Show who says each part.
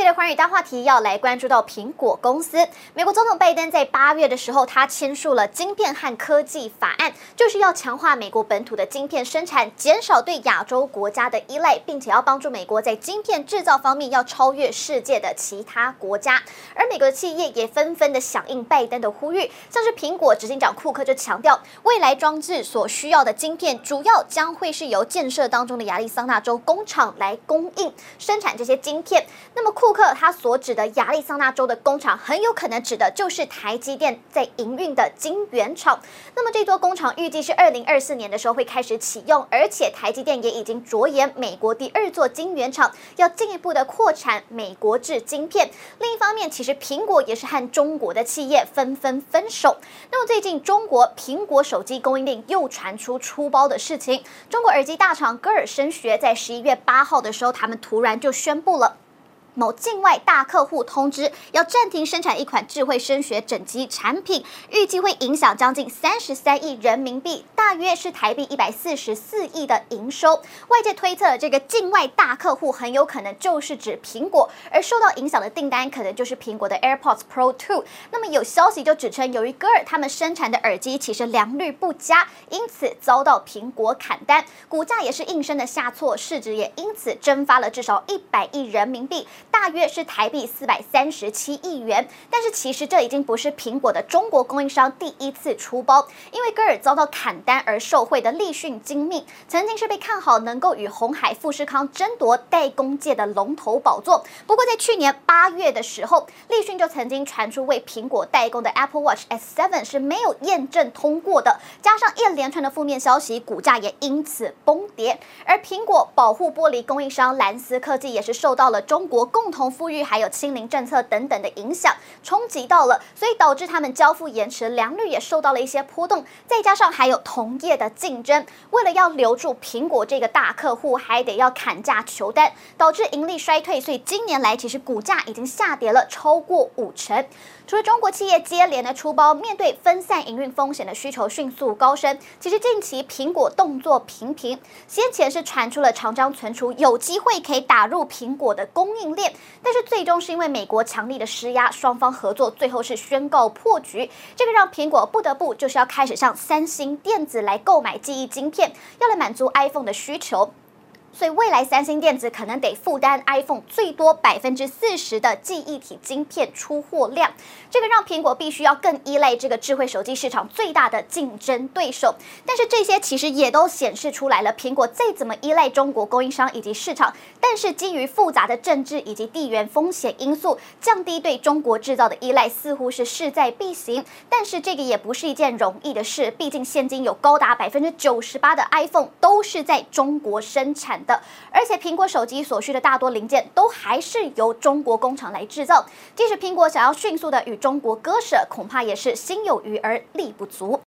Speaker 1: 这一节的寰宇大话题要来关注到苹果公司。美国总统拜登在八月的时候，他签署了晶片和科技法案，就是要强化美国本土的晶片生产，减少对亚洲国家的依赖，并且要帮助美国在晶片制造方面要超越世界的其他国家。而美国的企业也纷纷的响应拜登的呼吁，像是苹果执行长库克就强调，未来装置所需要的晶片，主要将会是由建设当中的亚利桑那州工厂来供应生产这些晶片。那么库克他所指的亚利桑那州的工厂，很有可能指的就是台积电在营运的晶圆厂。那么这座工厂预计是二零二四年的时候会开始启用，而且台积电也已经着眼美国第二座晶圆厂，要进一步的扩产美国制晶片。另一方面，其实苹果也是和中国的企业纷纷分手。那么最近中国苹果手机供应链又传出出包的事情，中国耳机大厂歌尔声学在十一月八号的时候，他们突然就宣布了。某境外大客户通知要暂停生产一款智慧声学整机产品，预计会影响将近三十三亿人民币，大约是台币一百四十四亿的营收。外界推测，这个境外大客户很有可能就是指苹果，而受到影响的订单可能就是苹果的 AirPods Pro 2。那么有消息就指称，由于歌尔他们生产的耳机其实良率不佳，因此遭到苹果砍单，股价也是应声的下挫，市值也因此蒸发了至少一百亿人民币。大约是台币四百三十七亿元，但是其实这已经不是苹果的中国供应商第一次出包，因为戈尔遭到砍单而受惠的立讯精密，曾经是被看好能够与红海富士康争夺代工界的龙头宝座。不过在去年八月的时候，立讯就曾经传出为苹果代工的 Apple Watch S7 是没有验证通过的，加上一连串的负面消息，股价也因此崩跌。而苹果保护玻璃供应商蓝思科技也是受到了中国共同富裕还有清零政策等等的影响，冲击到了，所以导致他们交付延迟，良率也受到了一些波动。再加上还有同业的竞争，为了要留住苹果这个大客户，还得要砍价求单，导致盈利衰退。所以今年来其实股价已经下跌了超过五成。除了中国企业接连的出包，面对分散营运风险的需求迅速高升，其实近期苹果动作频频，先前是传出了长江存储有机会可以打入苹果的供应链。但是最终是因为美国强力的施压，双方合作最后是宣告破局。这个让苹果不得不就是要开始向三星电子来购买记忆晶片，要来满足 iPhone 的需求。所以未来三星电子可能得负担 iPhone 最多百分之四十的记忆体晶片出货量，这个让苹果必须要更依赖这个智慧手机市场最大的竞争对手。但是这些其实也都显示出来了，苹果再怎么依赖中国供应商以及市场，但是基于复杂的政治以及地缘风险因素，降低对中国制造的依赖似乎是势在必行。但是这个也不是一件容易的事，毕竟现今有高达百分之九十八的 iPhone 都是在中国生产的，而且苹果手机所需的大多零件都还是由中国工厂来制造。即使苹果想要迅速的与中国割舍，恐怕也是心有余而力不足。